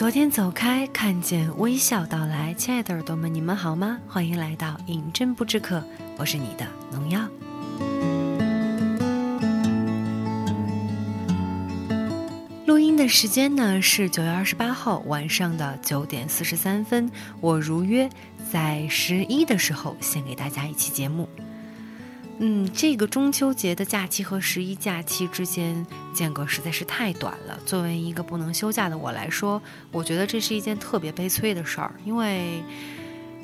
昨天走开，看见微笑到来，亲爱的耳朵们，你们好吗？欢迎来到饮鸩不知渴，我是你的农药。录音的时间呢是九月二十八号晚上的九点四十三分，我如约在十一的时候献给大家一期节目。嗯，这个中秋节的假期和十一假期之间间隔实在是太短了。作为一个不能休假的我来说，我觉得这是一件特别悲催的事儿，因为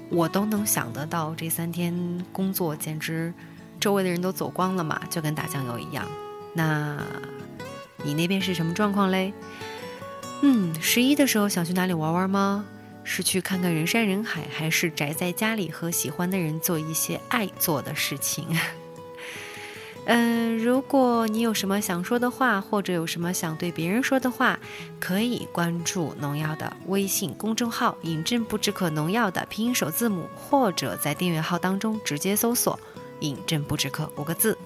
我都能想得到这三天工作简直周围的人都走光了嘛，就跟打酱油一样。那你那边是什么状况嘞？嗯，十一的时候想去哪里玩玩吗？是去看看人山人海，还是宅在家里和喜欢的人做一些爱做的事情？嗯，如果你有什么想说的话，或者有什么想对别人说的话，可以关注农药的微信公众号“饮鸩不止渴农药”的拼音首字母，或者在订阅号当中直接搜索“饮鸩不止渴”五个字。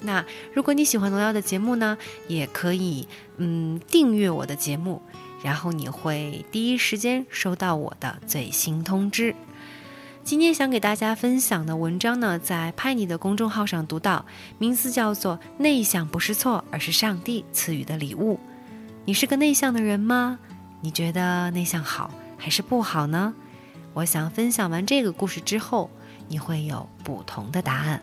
那如果你喜欢农药的节目呢，也可以嗯订阅我的节目，然后你会第一时间收到我的最新通知。今天想给大家分享的文章呢，在派尼的公众号上读到，名字叫做《内向不是错，而是上帝赐予的礼物》。你是个内向的人吗？你觉得内向好还是不好呢？我想分享完这个故事之后，你会有不同的答案。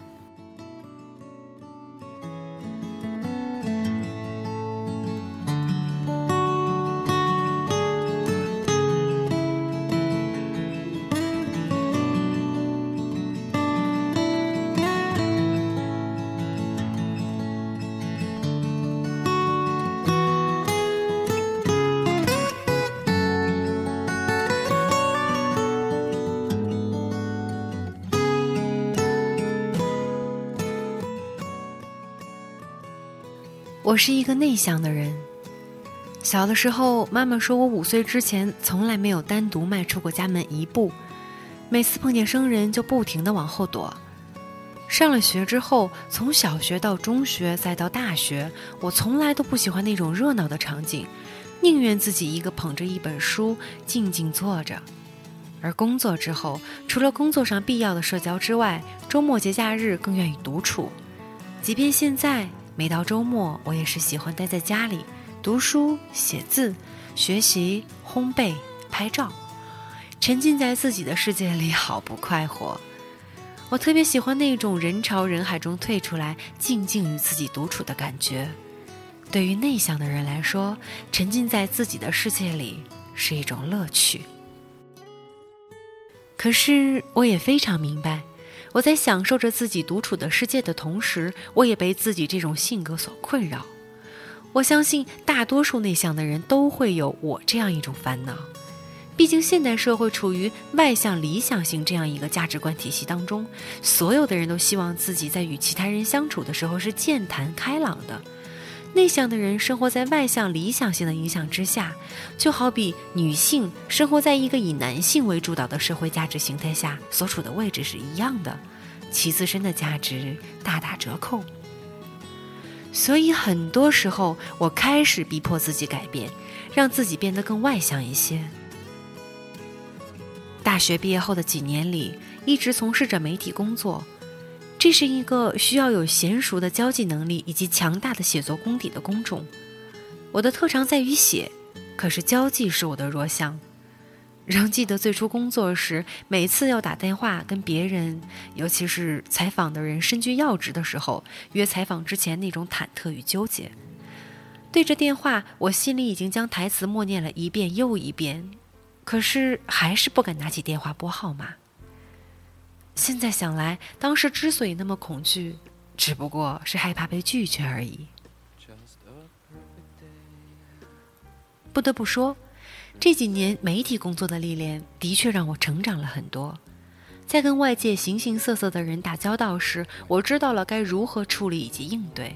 我是一个内向的人。小的时候，妈妈说我五岁之前从来没有单独迈出过家门一步，每次碰见生人就不停地往后躲。上了学之后，从小学到中学再到大学，我从来都不喜欢那种热闹的场景，宁愿自己一个捧着一本书静静坐着。而工作之后，除了工作上必要的社交之外，周末节假日更愿意独处，即便现在。每到周末，我也是喜欢待在家里读书、写字、学习、烘焙、拍照，沉浸在自己的世界里，好不快活。我特别喜欢那种人潮人海中退出来，静静与自己独处的感觉。对于内向的人来说，沉浸在自己的世界里是一种乐趣。可是，我也非常明白。我在享受着自己独处的世界的同时，我也被自己这种性格所困扰。我相信大多数内向的人都会有我这样一种烦恼。毕竟现代社会处于外向理想型这样一个价值观体系当中，所有的人都希望自己在与其他人相处的时候是健谈开朗的。内向的人生活在外向理想性的影响之下，就好比女性生活在一个以男性为主导的社会价值形态下所处的位置是一样的，其自身的价值大打折扣。所以很多时候，我开始逼迫自己改变，让自己变得更外向一些。大学毕业后的几年里，一直从事着媒体工作。这是一个需要有娴熟的交际能力以及强大的写作功底的工种。我的特长在于写，可是交际是我的弱项。仍记得最初工作时，每次要打电话跟别人，尤其是采访的人身居要职的时候，约采访之前那种忐忑与纠结。对着电话，我心里已经将台词默念了一遍又一遍，可是还是不敢拿起电话拨号码。现在想来，当时之所以那么恐惧，只不过是害怕被拒绝而已。不得不说，这几年媒体工作的历练的确让我成长了很多。在跟外界形形色色的人打交道时，我知道了该如何处理以及应对。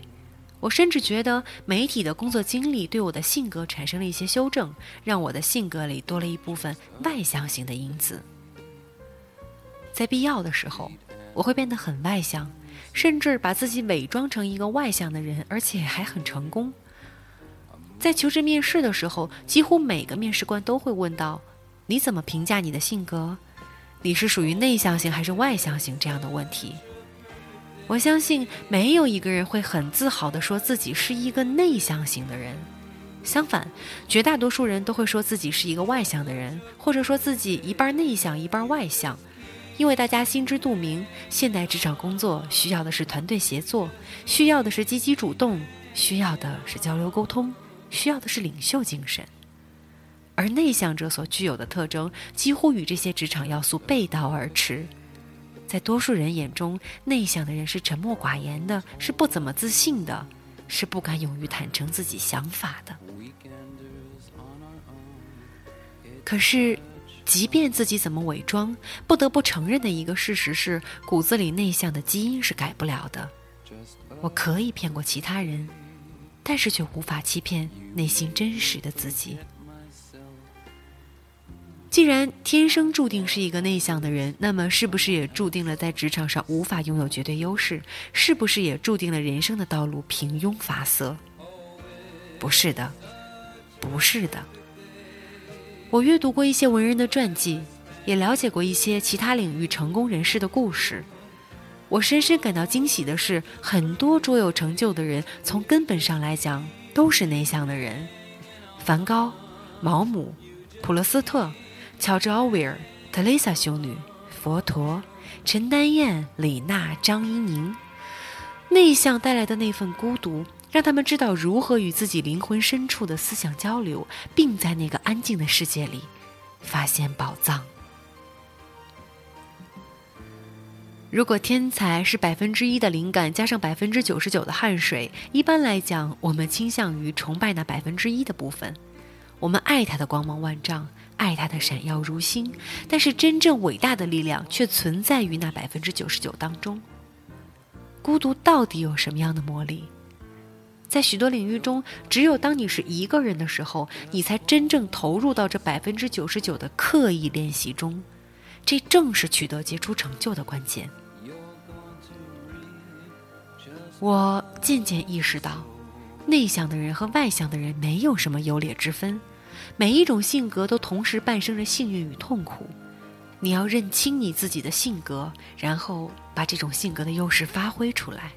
我甚至觉得，媒体的工作经历对我的性格产生了一些修正，让我的性格里多了一部分外向型的因子。在必要的时候，我会变得很外向，甚至把自己伪装成一个外向的人，而且还很成功。在求职面试的时候，几乎每个面试官都会问到：“你怎么评价你的性格？你是属于内向型还是外向型？”这样的问题。我相信没有一个人会很自豪地说自己是一个内向型的人，相反，绝大多数人都会说自己是一个外向的人，或者说自己一半内向一半外向，因为大家心知肚明，现代职场工作需要的是团队协作，需要的是积极主动，需要的是交流沟通，需要的是领袖精神，而内向者所具有的特征几乎与这些职场要素背道而驰。在多数人眼中，内向的人是沉默寡言的，是不怎么自信的，是不敢勇于坦诚自己想法的。可是，即便自己怎么伪装，不得不承认的一个事实是，骨子里内向的基因是改不了的。我可以骗过其他人，但是却无法欺骗内心真实的自己。既然天生注定是一个内向的人，那么是不是也注定了在职场上无法拥有绝对优势？是不是也注定了人生的道路平庸乏色？不是的，不是的。我阅读过一些文人的传记，也了解过一些其他领域成功人士的故事。我深深感到惊喜的是，很多卓有成就的人，从根本上来讲都是内向的人。梵高、毛姆、普罗斯特。乔治·奥威尔、特蕾莎修女、佛陀、陈丹燕、李娜、张怡宁，内向带来的那份孤独，让他们知道如何与自己灵魂深处的思想交流，并在那个安静的世界里发现宝藏。如果天才是百分之一的灵感加上百分之九十九的汗水，一般来讲，我们倾向于崇拜那百分之一的部分，我们爱他的光芒万丈。爱他的闪耀如星，但是真正伟大的力量却存在于那百分之九十九当中。孤独到底有什么样的魔力？在许多领域中，只有当你是一个人的时候，你才真正投入到这百分之九十九的刻意练习中。这正是取得杰出成就的关键。我渐渐意识到，内向的人和外向的人没有什么优劣之分。每一种性格都同时伴生着幸运与痛苦，你要认清你自己的性格，然后把这种性格的优势发挥出来。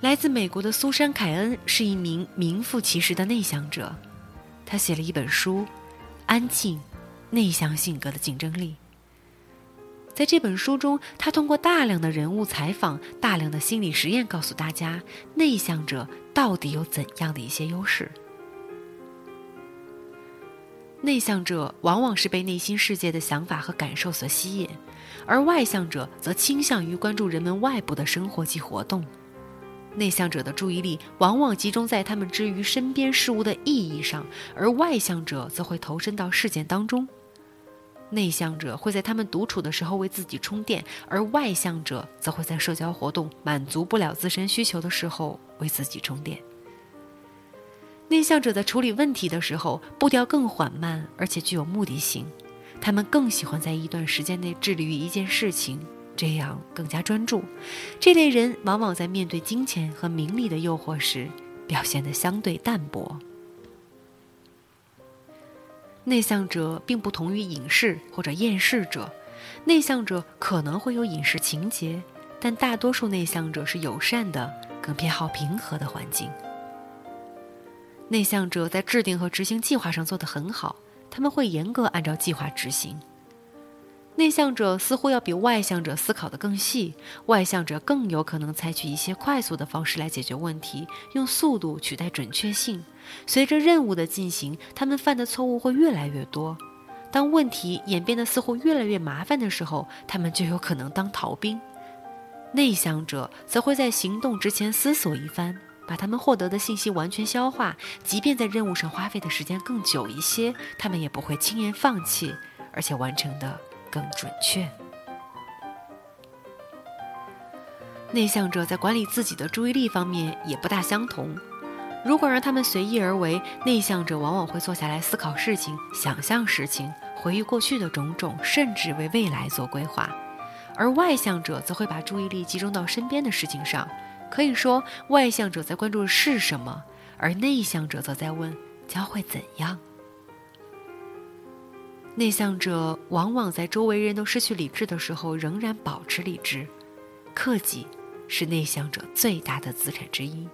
来自美国的苏珊·凯恩是一名名副其实的内向者，他写了一本书《安静：内向性格的竞争力》。在这本书中，他通过大量的人物采访、大量的心理实验，告诉大家内向者到底有怎样的一些优势。内向者往往是被内心世界的想法和感受所吸引，而外向者则倾向于关注人们外部的生活及活动。内向者的注意力往往集中在他们之于身边事物的意义上，而外向者则会投身到事件当中。内向者会在他们独处的时候为自己充电，而外向者则会在社交活动满足不了自身需求的时候为自己充电。内向者在处理问题的时候步调更缓慢，而且具有目的性。他们更喜欢在一段时间内致力于一件事情，这样更加专注。这类人往往在面对金钱和名利的诱惑时表现得相对淡薄。内向者并不同于隐士或者厌世者，内向者可能会有隐士情节，但大多数内向者是友善的，更偏好平和的环境。内向者在制定和执行计划上做得很好，他们会严格按照计划执行。内向者似乎要比外向者思考得更细，外向者更有可能采取一些快速的方式来解决问题，用速度取代准确性。随着任务的进行，他们犯的错误会越来越多。当问题演变得似乎越来越麻烦的时候，他们就有可能当逃兵。内向者则会在行动之前思索一番。把他们获得的信息完全消化，即便在任务上花费的时间更久一些，他们也不会轻言放弃，而且完成的更准确。内向者在管理自己的注意力方面也不大相同。如果让他们随意而为，内向者往往会坐下来思考事情、想象事情、回忆过去的种种，甚至为未来做规划；而外向者则会把注意力集中到身边的事情上。可以说，外向者在关注的是什么，而内向者则在问将会怎样。内向者往往在周围人都失去理智的时候，仍然保持理智。克己是内向者最大的资产之一。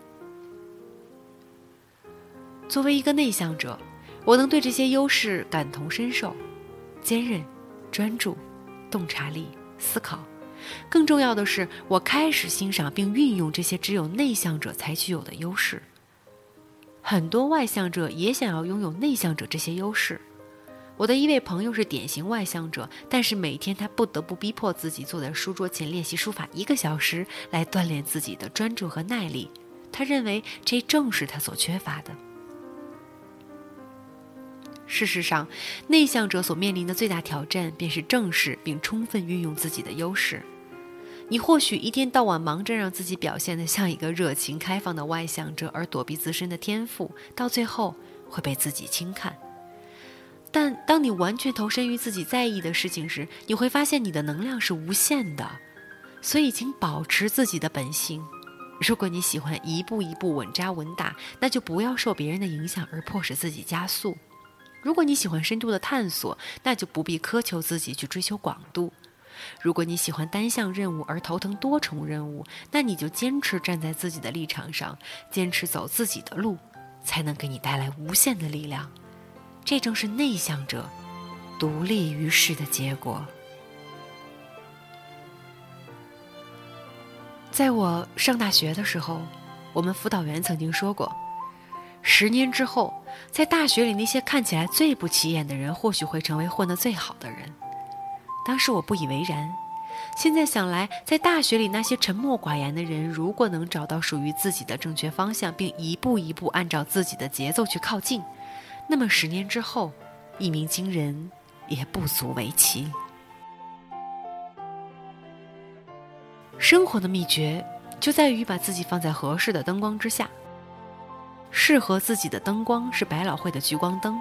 作为一个内向者，我能对这些优势感同身受：坚韧、专注、洞察力、思考。更重要的是，我开始欣赏并运用这些只有内向者才具有的优势。很多外向者也想要拥有内向者这些优势。我的一位朋友是典型外向者，但是每天他不得不逼迫自己坐在书桌前练习书法一个小时，来锻炼自己的专注和耐力。他认为这正是他所缺乏的。事实上，内向者所面临的最大挑战便是正视并充分运用自己的优势。你或许一天到晚忙着让自己表现得像一个热情开放的外向者，而躲避自身的天赋，到最后会被自己轻看。但当你完全投身于自己在意的事情时，你会发现你的能量是无限的。所以，请保持自己的本性。如果你喜欢一步一步稳扎稳打，那就不要受别人的影响而迫使自己加速。如果你喜欢深度的探索，那就不必苛求自己去追求广度；如果你喜欢单项任务而头疼多重任务，那你就坚持站在自己的立场上，坚持走自己的路，才能给你带来无限的力量。这正是内向者独立于世的结果。在我上大学的时候，我们辅导员曾经说过。十年之后，在大学里那些看起来最不起眼的人，或许会成为混得最好的人。当时我不以为然，现在想来，在大学里那些沉默寡言的人，如果能找到属于自己的正确方向，并一步一步按照自己的节奏去靠近，那么十年之后，一鸣惊人也不足为奇。生活的秘诀就在于把自己放在合适的灯光之下。适合自己的灯光是百老汇的聚光灯，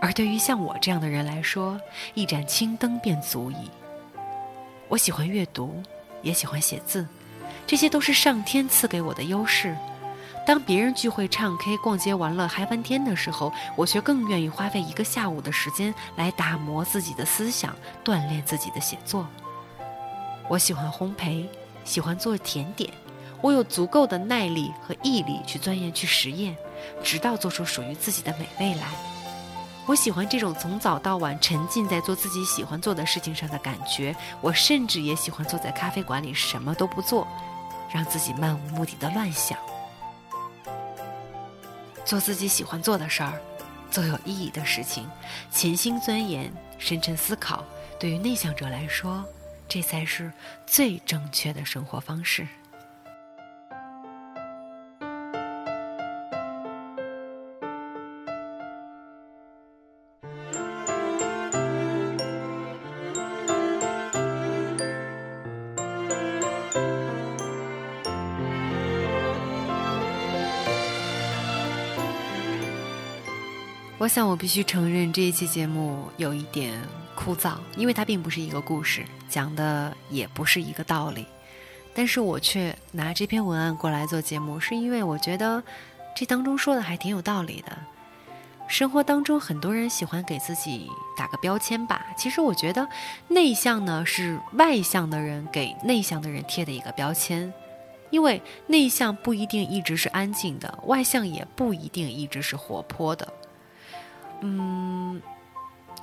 而对于像我这样的人来说，一盏青灯便足矣。我喜欢阅读，也喜欢写字，这些都是上天赐给我的优势。当别人聚会、唱 K、逛街、玩乐嗨翻天的时候，我却更愿意花费一个下午的时间来打磨自己的思想，锻炼自己的写作。我喜欢烘焙，喜欢做甜点，我有足够的耐力和毅力去钻研、去实验。直到做出属于自己的美味来。我喜欢这种从早到晚沉浸在做自己喜欢做的事情上的感觉。我甚至也喜欢坐在咖啡馆里什么都不做，让自己漫无目的的乱想。做自己喜欢做的事儿，做有意义的事情，潜心钻研、深沉思考。对于内向者来说，这才是最正确的生活方式。我想，我必须承认这一期节目有一点枯燥，因为它并不是一个故事，讲的也不是一个道理。但是我却拿这篇文案过来做节目，是因为我觉得这当中说的还挺有道理的。生活当中，很多人喜欢给自己打个标签吧。其实我觉得，内向呢是外向的人给内向的人贴的一个标签，因为内向不一定一直是安静的，外向也不一定一直是活泼的。嗯，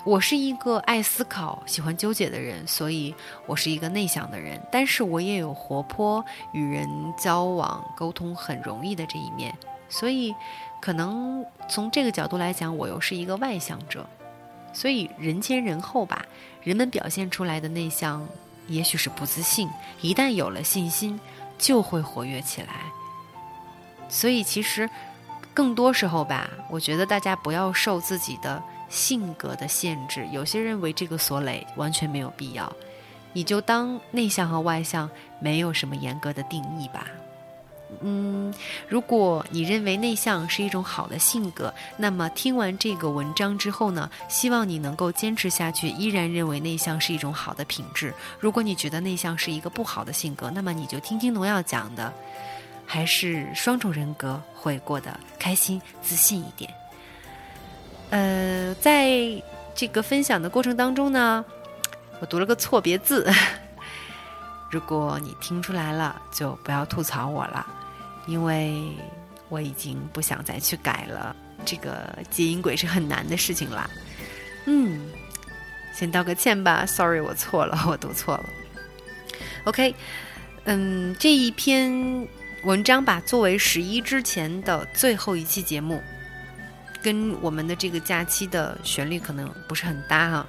我是一个爱思考、喜欢纠结的人，所以我是一个内向的人。但是我也有活泼、与人交往、沟通很容易的这一面，所以可能从这个角度来讲，我又是一个外向者。所以人前人后吧，人们表现出来的内向，也许是不自信，一旦有了信心，就会活跃起来。所以其实。更多时候吧，我觉得大家不要受自己的性格的限制。有些人为这个所累，完全没有必要。你就当内向和外向没有什么严格的定义吧。嗯，如果你认为内向是一种好的性格，那么听完这个文章之后呢，希望你能够坚持下去，依然认为内向是一种好的品质。如果你觉得内向是一个不好的性格，那么你就听听农药讲的。还是双重人格会过得开心、自信一点。呃，在这个分享的过程当中呢，我读了个错别字。如果你听出来了，就不要吐槽我了，因为我已经不想再去改了。这个接音轨是很难的事情啦。嗯，先道个歉吧，sorry，我错了，我读错了。OK，嗯，这一篇文章吧，作为十一之前的最后一期节目。跟我们的这个假期的旋律可能不是很搭哈，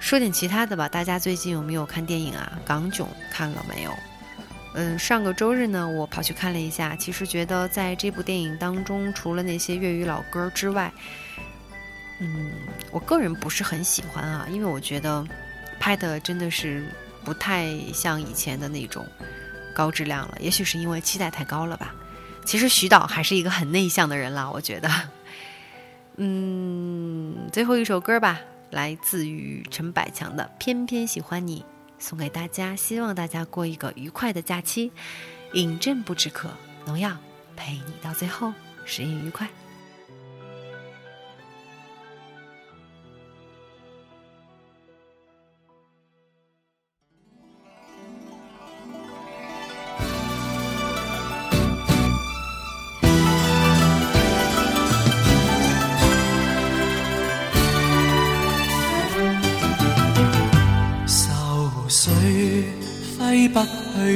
说点其他的吧。大家最近有没有看电影啊？港囧看了没有？嗯，上个周日呢，我跑去看了一下。其实觉得在这部电影当中，除了那些粤语老歌之外，嗯，我个人不是很喜欢啊，因为我觉得拍的真的是不太像以前的那种高质量了。也许是因为期待太高了吧。其实徐导还是一个很内向的人啦，我觉得。嗯，最后一首歌吧，来自于陈百强的《偏偏喜欢你》，送给大家，希望大家过一个愉快的假期。饮鸩不止渴，农药陪你到最后，实验愉快。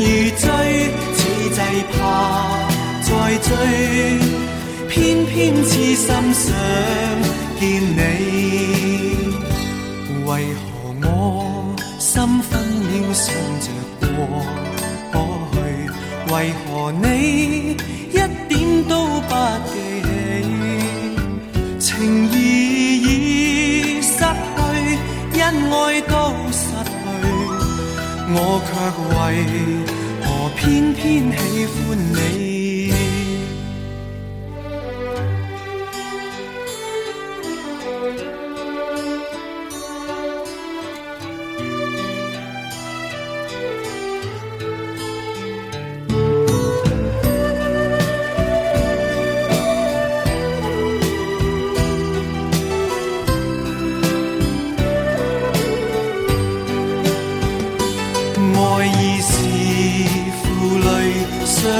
如醉似祭怕再追，偏偏痴心想见你。为何我心分秒想着过过去？为何你一点都不记起？情义已失去，恩爱都，我却为何。偏偏喜欢你。